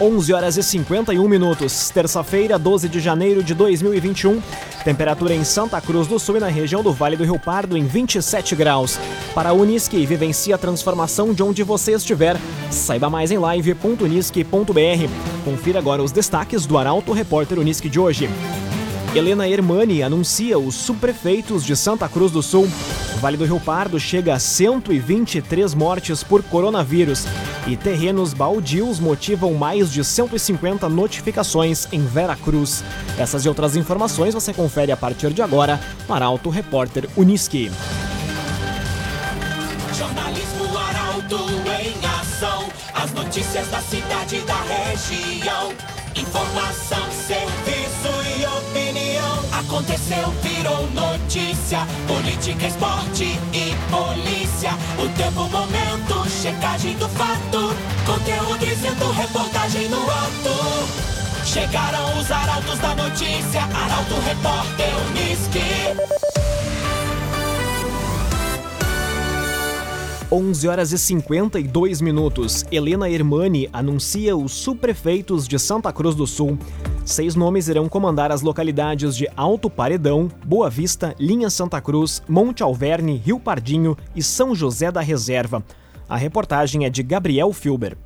11 horas e 51 minutos, terça-feira, 12 de janeiro de 2021. Temperatura em Santa Cruz do Sul e na região do Vale do Rio Pardo em 27 graus. Para a Unisque, vivencie a transformação de onde você estiver. Saiba mais em live.unisque.br. Confira agora os destaques do Arauto Repórter Unisque de hoje. Helena Hermani anuncia os subprefeitos de Santa Cruz do Sul. Vale do Rio Pardo chega a 123 mortes por coronavírus e terrenos baldios motivam mais de 150 notificações em Vera Cruz. Essas e outras informações você confere a partir de agora no Arauto Repórter Uniski. Jornalismo Arauto em ação. As notícias da cidade e da região. Informação, serviço e opinião. Aconteceu, virou notícia. Política, esporte e polícia. O tempo, momento, checagem do fato. Conteúdo dizendo, reportagem no ato. Chegaram os arautos da notícia. Arauto, repórter, Uniski. 11 horas e 52 minutos. Helena Hermani anuncia os subprefeitos de Santa Cruz do Sul. Seis nomes irão comandar as localidades de Alto Paredão, Boa Vista, Linha Santa Cruz, Monte Alverne, Rio Pardinho e São José da Reserva. A reportagem é de Gabriel Filber.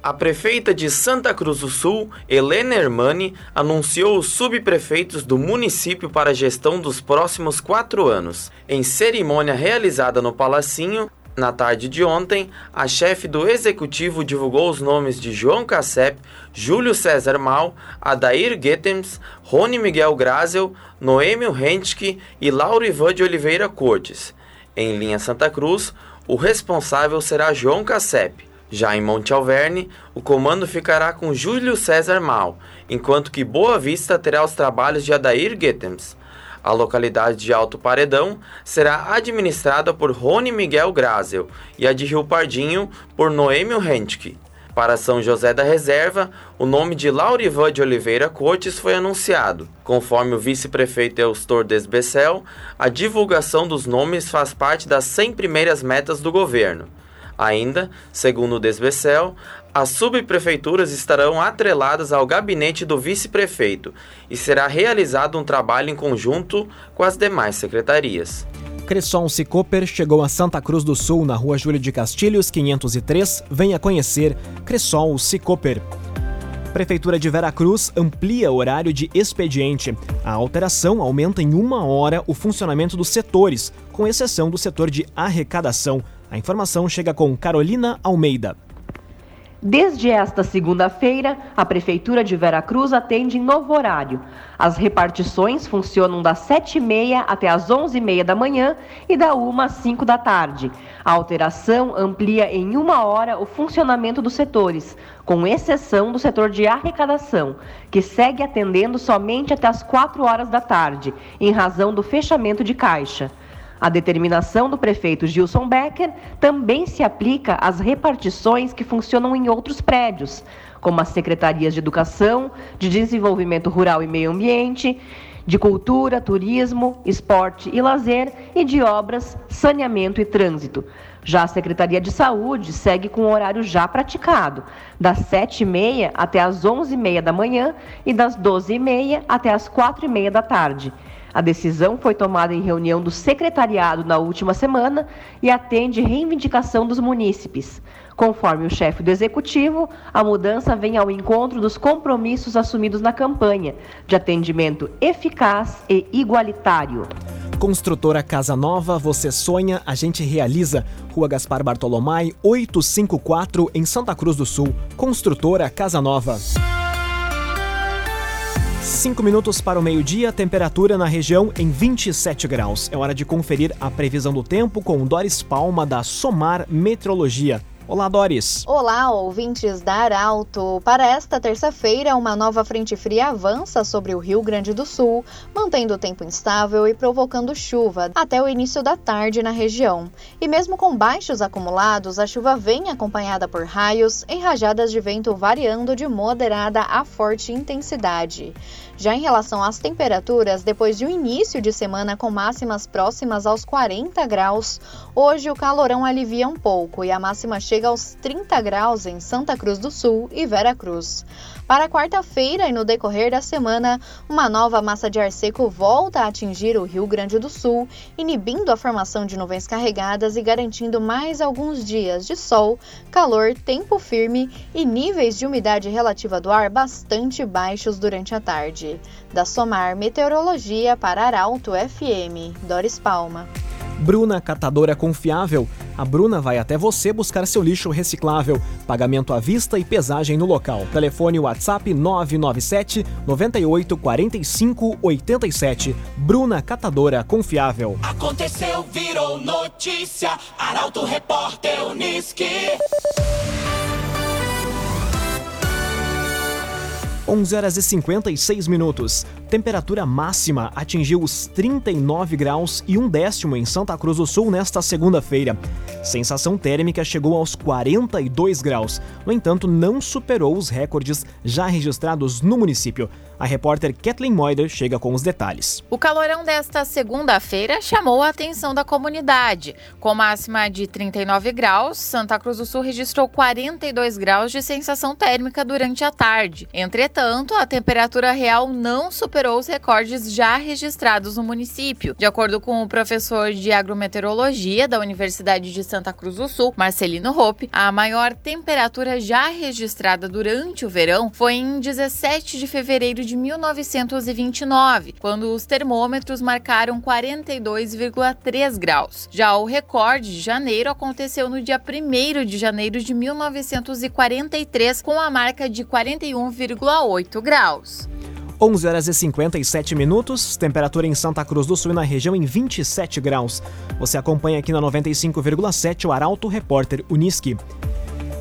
A prefeita de Santa Cruz do Sul, Helena Hermani, anunciou os subprefeitos do município para a gestão dos próximos quatro anos. Em cerimônia realizada no Palacinho, na tarde de ontem, a chefe do executivo divulgou os nomes de João Cassep, Júlio César Mal, Adair Guetems, Rony Miguel Grazel, Noêmio Rentke e Lauro Ivan de Oliveira Cortes. Em linha Santa Cruz, o responsável será João Cassep. Já em Monte Alverne, o comando ficará com Júlio César Mal, enquanto que Boa Vista terá os trabalhos de Adair Guetems. A localidade de Alto Paredão será administrada por Rony Miguel Grazel e a de Rio Pardinho por Noêmio Rentke. Para São José da Reserva, o nome de Laurivan de Oliveira Cortes foi anunciado. Conforme o vice-prefeito Eustor Desbecel, a divulgação dos nomes faz parte das 100 primeiras metas do governo. Ainda, segundo o Desbecel, as subprefeituras estarão atreladas ao gabinete do vice-prefeito e será realizado um trabalho em conjunto com as demais secretarias. Cresson Cicoper chegou a Santa Cruz do Sul, na rua Júlio de Castilhos, 503. Venha conhecer Cresson Cicoper. Prefeitura de Veracruz amplia horário de expediente. A alteração aumenta em uma hora o funcionamento dos setores, com exceção do setor de arrecadação. A informação chega com Carolina Almeida. Desde esta segunda-feira, a Prefeitura de Veracruz atende em novo horário. As repartições funcionam das 7h30 até as 11h30 da manhã e da 1 às 5 da tarde. A alteração amplia em uma hora o funcionamento dos setores, com exceção do setor de arrecadação, que segue atendendo somente até as 4 horas da tarde, em razão do fechamento de caixa. A determinação do prefeito Gilson Becker também se aplica às repartições que funcionam em outros prédios, como as secretarias de Educação, de Desenvolvimento Rural e Meio Ambiente, de Cultura, Turismo, Esporte e Lazer e de Obras, Saneamento e Trânsito. Já a Secretaria de Saúde segue com o horário já praticado, das 7h30 até as 11h30 da manhã e das 12h30 até as 4h30 da tarde. A decisão foi tomada em reunião do secretariado na última semana e atende reivindicação dos munícipes. Conforme o chefe do executivo, a mudança vem ao encontro dos compromissos assumidos na campanha de atendimento eficaz e igualitário. Construtora Casa Nova, você sonha, a gente realiza. Rua Gaspar Bartolomai, 854, em Santa Cruz do Sul. Construtora Casa Nova. 5 minutos para o meio-dia, temperatura na região em 27 graus. É hora de conferir a previsão do tempo com Doris Palma da Somar Metrologia. Olá, Doris. Olá, ouvintes da Arauto. Para esta terça-feira, uma nova frente fria avança sobre o Rio Grande do Sul, mantendo o tempo instável e provocando chuva até o início da tarde na região. E mesmo com baixos acumulados, a chuva vem acompanhada por raios em rajadas de vento variando de moderada a forte intensidade. Já em relação às temperaturas, depois de um início de semana com máximas próximas aos 40 graus, hoje o calorão alivia um pouco e a máxima chega aos 30 graus em Santa Cruz do Sul e Vera Cruz. Para quarta-feira e no decorrer da semana, uma nova massa de ar seco volta a atingir o Rio Grande do Sul, inibindo a formação de nuvens carregadas e garantindo mais alguns dias de sol, calor, tempo firme e níveis de umidade relativa do ar bastante baixos durante a tarde. Da Somar Meteorologia para Arauto FM, Doris Palma. Bruna Catadora Confiável. A Bruna vai até você buscar seu lixo reciclável. Pagamento à vista e pesagem no local. Telefone WhatsApp 997 98 45 87. Bruna Catadora Confiável. Aconteceu, virou notícia. Arauto Repórter Uniski. 11 horas e 56 minutos. Temperatura máxima atingiu os 39 graus e um décimo em Santa Cruz do Sul nesta segunda-feira. Sensação térmica chegou aos 42 graus. No entanto, não superou os recordes já registrados no município. A repórter Kathleen Moider chega com os detalhes. O calorão desta segunda-feira chamou a atenção da comunidade. Com máxima de 39 graus, Santa Cruz do Sul registrou 42 graus de sensação térmica durante a tarde. Entretanto, a temperatura real não superou os recordes já registrados no município. De acordo com o professor de agrometeorologia da Universidade de Santa Cruz do Sul, Marcelino Hope, a maior temperatura já registrada durante o verão foi em 17 de fevereiro de de 1929, quando os termômetros marcaram 42,3 graus. Já o recorde de janeiro aconteceu no dia 1 de janeiro de 1943, com a marca de 41,8 graus. 11 horas e 57 minutos, temperatura em Santa Cruz do Sul e na região em 27 graus. Você acompanha aqui na 95,7 o Arauto Repórter Uniski.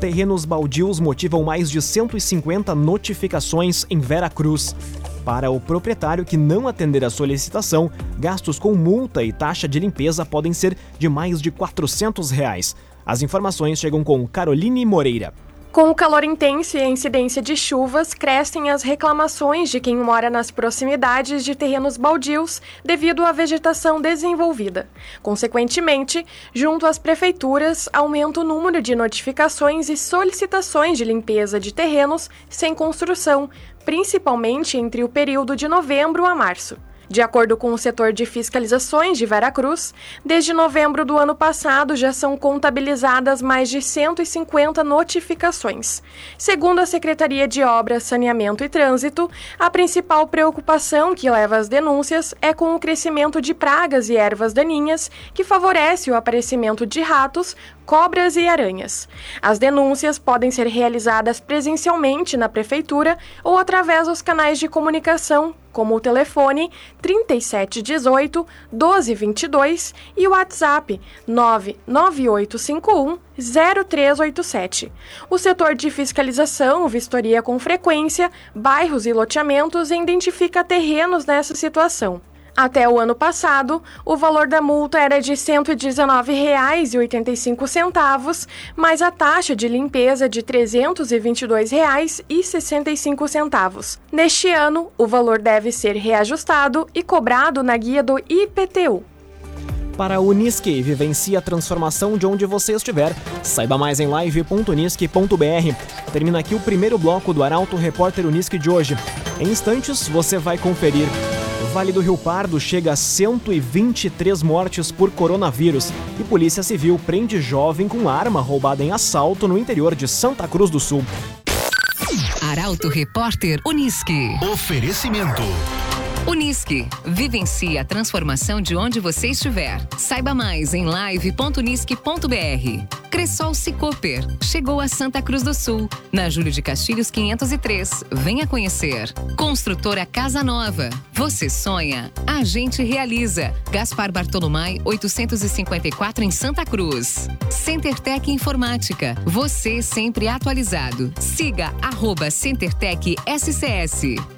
Terrenos baldios motivam mais de 150 notificações em Vera Cruz. Para o proprietário que não atender a solicitação, gastos com multa e taxa de limpeza podem ser de mais de 400 reais. As informações chegam com Caroline Moreira. Com o calor intenso e a incidência de chuvas, crescem as reclamações de quem mora nas proximidades de terrenos baldios devido à vegetação desenvolvida. Consequentemente, junto às prefeituras, aumenta o número de notificações e solicitações de limpeza de terrenos sem construção, principalmente entre o período de novembro a março. De acordo com o setor de fiscalizações de Veracruz, desde novembro do ano passado já são contabilizadas mais de 150 notificações. Segundo a Secretaria de Obras, Saneamento e Trânsito, a principal preocupação que leva às denúncias é com o crescimento de pragas e ervas daninhas, que favorece o aparecimento de ratos, cobras e aranhas. As denúncias podem ser realizadas presencialmente na prefeitura ou através dos canais de comunicação, como o telefone 3718 1222 e o WhatsApp 99851 0387. O setor de fiscalização vistoria com frequência bairros e loteamentos e identifica terrenos nessa situação. Até o ano passado, o valor da multa era de R$ 119,85, mais a taxa de limpeza de R$ 322,65. Neste ano, o valor deve ser reajustado e cobrado na guia do IPTU. Para a Unisque, vivencie a transformação de onde você estiver. Saiba mais em live.unisque.br. Termina aqui o primeiro bloco do Arauto Repórter Unisque de hoje. Em instantes, você vai conferir Vale do Rio Pardo chega a 123 mortes por coronavírus e Polícia Civil prende jovem com arma roubada em assalto no interior de Santa Cruz do Sul. Arauto Repórter Uniski. Oferecimento. Unisque. Vivencie a transformação de onde você estiver. Saiba mais em live.unisque.br. Cressol Cicoper. Chegou a Santa Cruz do Sul, na Júlio de Castilhos 503. Venha conhecer. Construtora Casa Nova. Você sonha, a gente realiza. Gaspar Bartolomai 854 em Santa Cruz. CenterTech Informática. Você sempre atualizado. Siga arroba CenterTech SCS.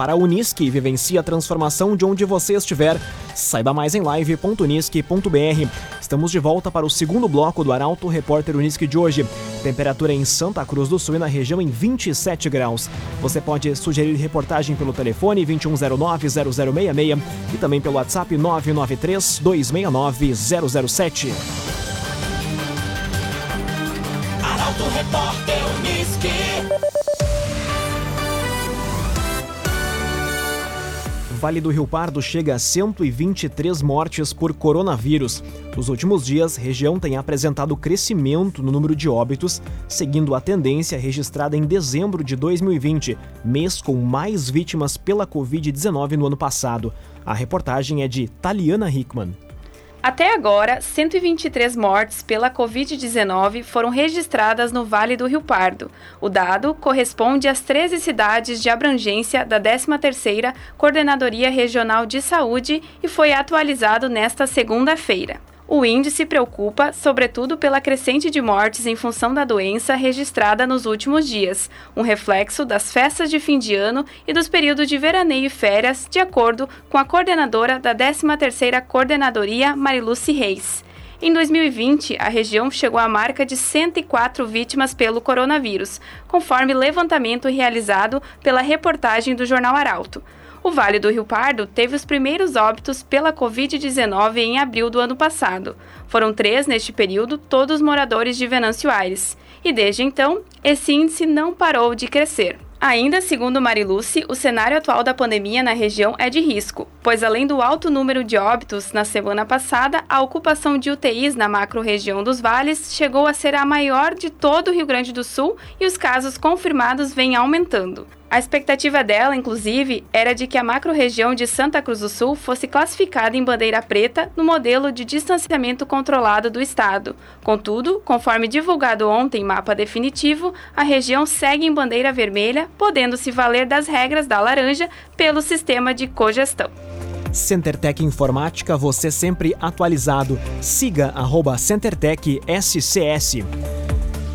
Para a Unisque e vivencie a transformação de onde você estiver. Saiba mais em live.unisque.br. Estamos de volta para o segundo bloco do Arauto Repórter Unisque de hoje. Temperatura em Santa Cruz do Sul e na região em 27 graus. Você pode sugerir reportagem pelo telefone 2109-0066 e também pelo WhatsApp 993-269-007. Arauto Repórter Unisque. Vale do Rio Pardo chega a 123 mortes por coronavírus. Nos últimos dias, a região tem apresentado crescimento no número de óbitos, seguindo a tendência registrada em dezembro de 2020, mês com mais vítimas pela Covid-19 no ano passado. A reportagem é de Taliana Hickman. Até agora, 123 mortes pela Covid-19 foram registradas no Vale do Rio Pardo. O dado corresponde às 13 cidades de abrangência da 13ª Coordenadoria Regional de Saúde e foi atualizado nesta segunda-feira. O índice preocupa, sobretudo, pela crescente de mortes em função da doença registrada nos últimos dias, um reflexo das festas de fim de ano e dos períodos de veraneio e férias, de acordo com a coordenadora da 13ª Coordenadoria, Mariluce Reis. Em 2020, a região chegou à marca de 104 vítimas pelo coronavírus, conforme levantamento realizado pela reportagem do Jornal Arauto. O Vale do Rio Pardo teve os primeiros óbitos pela Covid-19 em abril do ano passado. Foram três neste período, todos moradores de Venâncio Aires. E desde então, esse índice não parou de crescer. Ainda segundo Mariluce, o cenário atual da pandemia na região é de risco, pois além do alto número de óbitos na semana passada, a ocupação de UTIs na macro-região dos vales chegou a ser a maior de todo o Rio Grande do Sul e os casos confirmados vêm aumentando. A expectativa dela, inclusive, era de que a macro-região de Santa Cruz do Sul fosse classificada em bandeira preta no modelo de distanciamento controlado do Estado. Contudo, conforme divulgado ontem em mapa definitivo, a região segue em bandeira vermelha, podendo se valer das regras da laranja pelo sistema de cogestão. CenterTech Informática, você sempre atualizado. Siga arroba CenterTech SCS.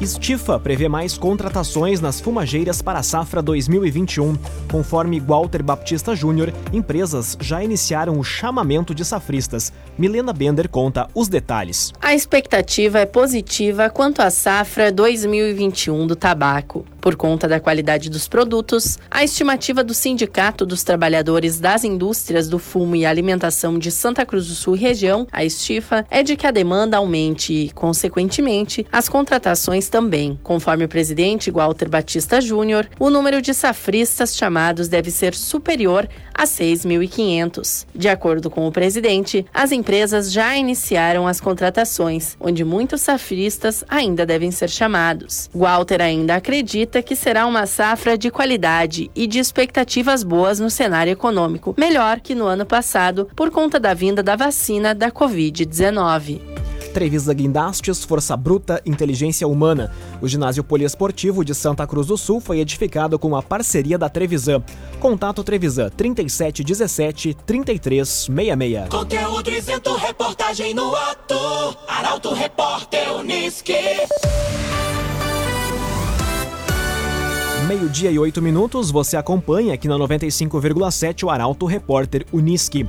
Estifa prevê mais contratações nas fumageiras para a safra 2021. Conforme Walter Baptista Júnior, empresas já iniciaram o chamamento de safristas. Milena Bender conta os detalhes. A expectativa é positiva quanto à safra 2021 do tabaco. Por conta da qualidade dos produtos, a estimativa do Sindicato dos Trabalhadores das Indústrias do Fumo e Alimentação de Santa Cruz do Sul região, a Estifa, é de que a demanda aumente e, consequentemente, as contratações também. Conforme o presidente Walter Batista Júnior, o número de safristas chamados deve ser superior a 6.500. De acordo com o presidente, as empresas já iniciaram as contratações, onde muitos safristas ainda devem ser chamados. Walter ainda acredita que será uma safra de qualidade e de expectativas boas no cenário econômico, melhor que no ano passado por conta da vinda da vacina da Covid-19. Trevisa Guindastes, Força Bruta, Inteligência Humana. O ginásio poliesportivo de Santa Cruz do Sul foi edificado com a parceria da Trevisan. Contato Trevisan 3717 3366. Conteúdo isento, reportagem no ato. Arauto Repórter Unisque. Meio-dia e oito minutos, você acompanha aqui na 95,7 o Arauto Repórter Unisque.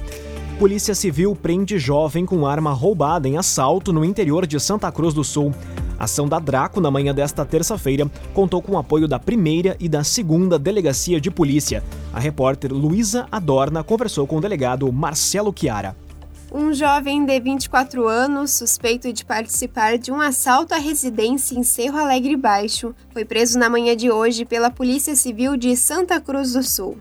Polícia Civil prende jovem com arma roubada em assalto no interior de Santa Cruz do Sul. A ação da Draco, na manhã desta terça-feira, contou com o apoio da primeira e da segunda Delegacia de Polícia. A repórter Luísa Adorna conversou com o delegado Marcelo Chiara. Um jovem de 24 anos, suspeito de participar de um assalto à residência em Cerro Alegre Baixo, foi preso na manhã de hoje pela Polícia Civil de Santa Cruz do Sul.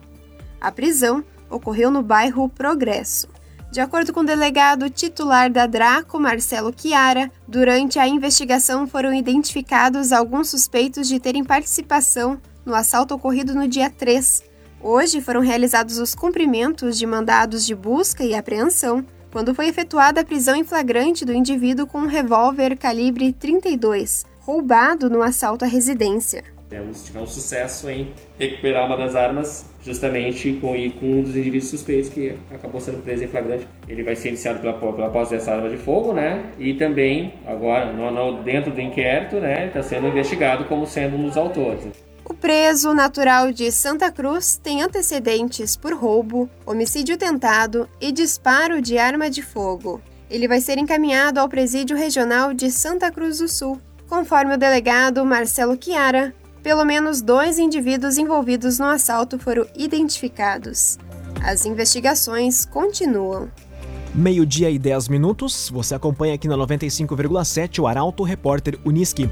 A prisão ocorreu no bairro Progresso. De acordo com o delegado titular da Draco, Marcelo Chiara, durante a investigação foram identificados alguns suspeitos de terem participação no assalto ocorrido no dia 3. Hoje foram realizados os cumprimentos de mandados de busca e apreensão, quando foi efetuada a prisão em flagrante do indivíduo com um revólver calibre 32, roubado no assalto à residência. Temos, tivemos sucesso em recuperar uma das armas justamente com, com um dos indivíduos suspeitos que acabou sendo preso em flagrante. Ele vai ser iniciado pela, pela posse dessa arma de fogo, né? E também, agora, no, no, dentro do inquérito, né? Está sendo investigado como sendo um dos autores. O preso natural de Santa Cruz tem antecedentes por roubo, homicídio tentado e disparo de arma de fogo. Ele vai ser encaminhado ao Presídio Regional de Santa Cruz do Sul. Conforme o delegado Marcelo Chiara, pelo menos dois indivíduos envolvidos no assalto foram identificados. As investigações continuam. Meio-dia e 10 minutos, você acompanha aqui na 95,7 o Arauto Repórter Uniski.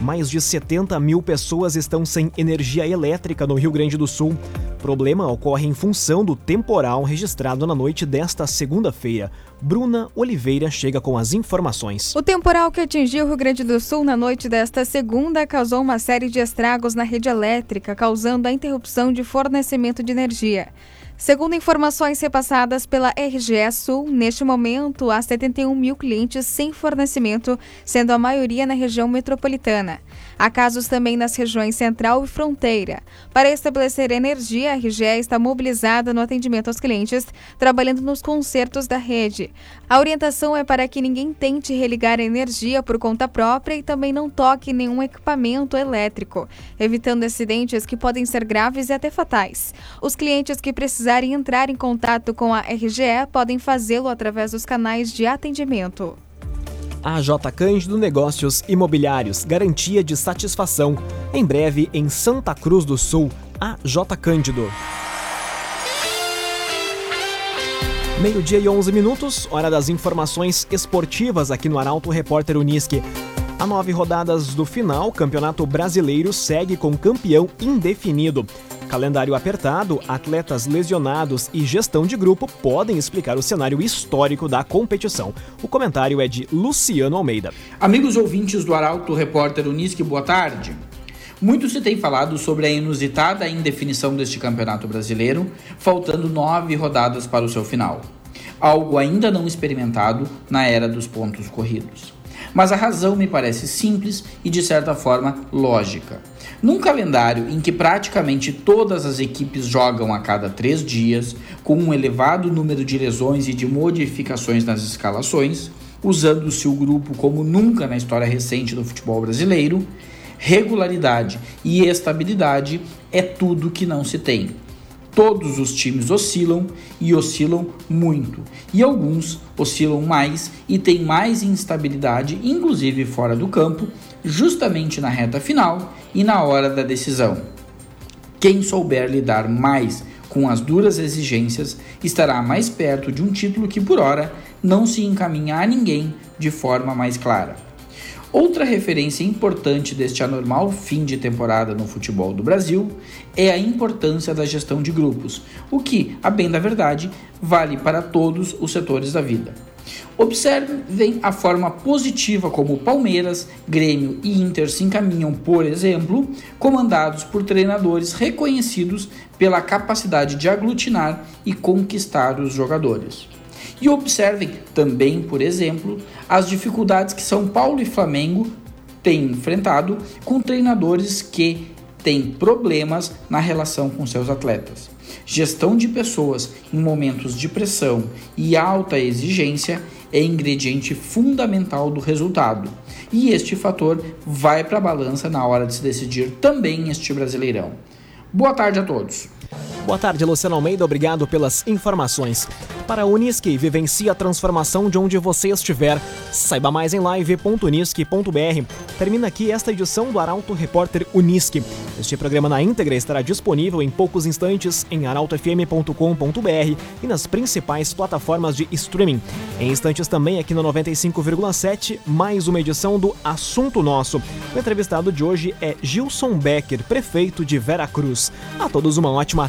Mais de 70 mil pessoas estão sem energia elétrica no Rio Grande do Sul. Problema ocorre em função do temporal registrado na noite desta segunda-feira. Bruna Oliveira chega com as informações. O temporal que atingiu o Rio Grande do Sul na noite desta segunda causou uma série de estragos na rede elétrica, causando a interrupção de fornecimento de energia. Segundo informações repassadas pela RGE Sul, neste momento há 71 mil clientes sem fornecimento, sendo a maioria na região metropolitana. Há casos também nas regiões central e fronteira. Para estabelecer energia, a RGE está mobilizada no atendimento aos clientes, trabalhando nos consertos da rede. A orientação é para que ninguém tente religar a energia por conta própria e também não toque nenhum equipamento elétrico, evitando acidentes que podem ser graves e até fatais. Os clientes que precisarem entrar em contato com a RGE podem fazê-lo através dos canais de atendimento. AJ Cândido Negócios Imobiliários, garantia de satisfação. Em breve em Santa Cruz do Sul, AJ Cândido. Meio-dia e 11 minutos, hora das informações esportivas aqui no Arauto Repórter Uniski. A nove rodadas do final, Campeonato Brasileiro segue com campeão indefinido. Calendário apertado, atletas lesionados e gestão de grupo podem explicar o cenário histórico da competição. O comentário é de Luciano Almeida. Amigos ouvintes do Arauto Repórter Unisque, boa tarde. Muito se tem falado sobre a inusitada indefinição deste campeonato brasileiro, faltando nove rodadas para o seu final. Algo ainda não experimentado na era dos pontos corridos. Mas a razão me parece simples e, de certa forma, lógica. Num calendário em que praticamente todas as equipes jogam a cada três dias, com um elevado número de lesões e de modificações nas escalações, usando-se o grupo como nunca na história recente do futebol brasileiro, regularidade e estabilidade é tudo que não se tem. Todos os times oscilam e oscilam muito, e alguns oscilam mais e têm mais instabilidade, inclusive fora do campo, justamente na reta final e na hora da decisão. Quem souber lidar mais com as duras exigências estará mais perto de um título que, por hora, não se encaminha a ninguém de forma mais clara. Outra referência importante deste anormal fim de temporada no futebol do Brasil é a importância da gestão de grupos, o que, a bem da verdade, vale para todos os setores da vida. Observem a forma positiva como Palmeiras, Grêmio e Inter se encaminham, por exemplo, comandados por treinadores reconhecidos pela capacidade de aglutinar e conquistar os jogadores. E observem também, por exemplo, as dificuldades que São Paulo e Flamengo têm enfrentado com treinadores que têm problemas na relação com seus atletas. Gestão de pessoas em momentos de pressão e alta exigência é ingrediente fundamental do resultado. E este fator vai para a balança na hora de se decidir também este Brasileirão. Boa tarde a todos. Boa tarde, Luciano Almeida. Obrigado pelas informações. Para a Unisque, vivencie a transformação de onde você estiver. Saiba mais em live.unisque.br. Termina aqui esta edição do Arauto Repórter Unisque. Este programa na íntegra estará disponível em poucos instantes em arautofm.com.br e nas principais plataformas de streaming. Em instantes também aqui no 95,7, mais uma edição do Assunto Nosso. O entrevistado de hoje é Gilson Becker, prefeito de Vera Cruz. A todos uma ótima